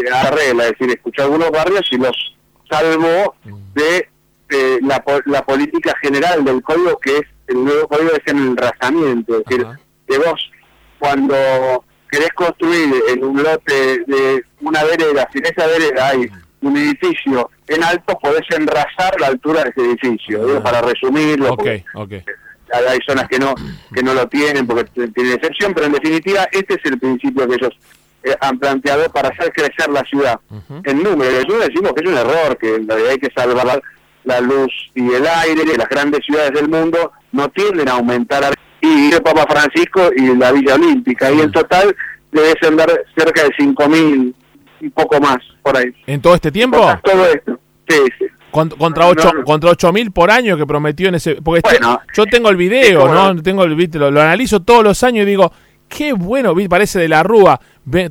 es decir, escuchó algunos barrios y los salvó de eh, la, la política general del código, que es el nuevo código es el enrazamiento, es decir, que vos cuando querés construir en un lote de una vereda, si en esa vereda hay un edificio en alto, podés enrazar la altura de ese edificio, para resumirlo. Okay, okay. Hay zonas que no que no lo tienen porque tienen excepción, pero en definitiva este es el principio que ellos eh, han planteado para hacer crecer la ciudad en número. Y nosotros decimos que es un error, que en realidad hay que salvar la, luz y el aire, que las grandes ciudades del mundo no tienden a aumentar. Y el Papa Francisco y la Villa Olímpica, y en total debe ser cerca de 5.000 y poco más por ahí. ¿En todo este tiempo? Todo esto, sí, sí. Contra 8 contra ocho mil por año que prometió en ese porque este, yo tengo el video no tengo el lo, lo analizo todos los años y digo qué bueno parece de la rúa.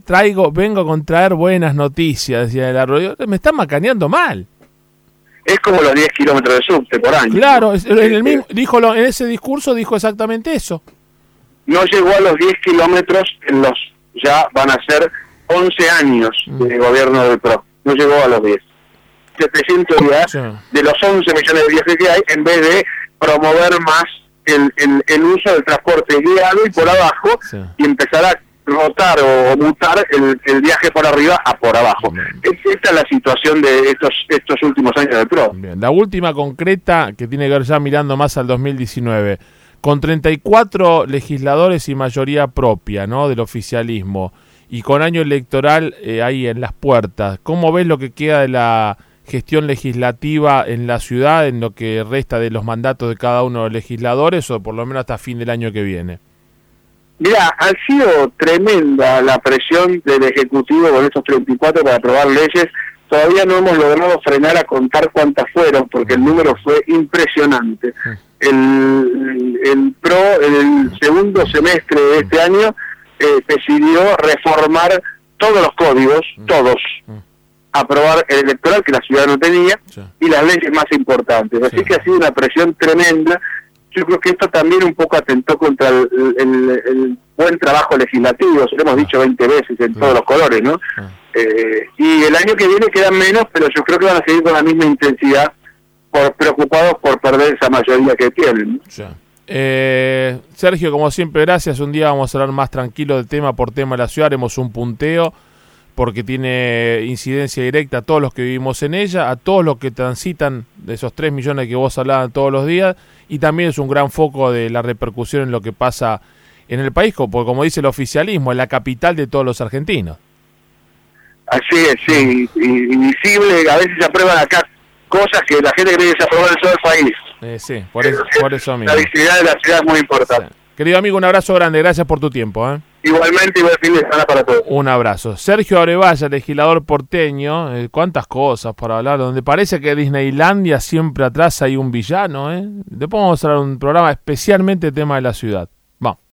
Traigo vengo con traer buenas noticias decía de la rúa. Me están macaneando mal es como los 10 kilómetros de subte por año. Claro en el mismo dijo en ese discurso dijo exactamente eso. No llegó a los 10 kilómetros en los ya van a ser 11 años mm. de gobierno del PRO no llegó a los 10 700 días de los 11 millones de viajes que hay, en vez de promover más el, el, uso del transporte guiado y por abajo y empezar a rotar o, mutar el, viaje por arriba a por abajo. esta es la situación de estos estos últimos años del PRO. La última concreta que tiene que ver ya mirando más al 2019, con 34 legisladores y mayoría propia ¿no? del oficialismo y con año electoral eh, ahí en las puertas, ¿cómo ves lo que queda de la gestión legislativa en la ciudad en lo que resta de los mandatos de cada uno de los legisladores o por lo menos hasta fin del año que viene? Mira, ha sido tremenda la presión del Ejecutivo con esos 34 para aprobar leyes. Todavía no hemos logrado frenar a contar cuántas fueron, porque el número fue impresionante. El, el PRO, en el segundo semestre de este año, eh, decidió reformar todos los códigos, todos, aprobar el electoral que la ciudad no tenía y las leyes más importantes. Así que ha sido una presión tremenda. Yo creo que esto también un poco atentó contra el, buen trabajo legislativo, se lo hemos dicho 20 veces en todos los colores, ¿no? Eh, y el año que viene quedan menos, pero yo creo que van a seguir con la misma intensidad, por, preocupados por perder esa mayoría que tienen. Eh, Sergio, como siempre, gracias. Un día vamos a hablar más tranquilo del tema por tema de la ciudad, haremos un punteo porque tiene incidencia directa a todos los que vivimos en ella, a todos los que transitan de esos 3 millones que vos hablabas todos los días, y también es un gran foco de la repercusión en lo que pasa en el país, porque como dice el oficialismo, es la capital de todos los argentinos. Así es, sí, invisible, a veces se aprueban acá cosas que la gente cree que se aprueban en todo el país. Eh, sí, por eso, por eso mismo. La visibilidad de la ciudad es muy importante. Querido amigo, un abrazo grande, gracias por tu tiempo. ¿eh? Igualmente, igual fin de semana para todos. Un abrazo. Sergio Arevalla, legislador porteño, eh, cuántas cosas para hablar, donde parece que Disneylandia siempre atrás hay un villano. ¿eh? Después vamos a hacer un programa especialmente tema de la ciudad. Vamos.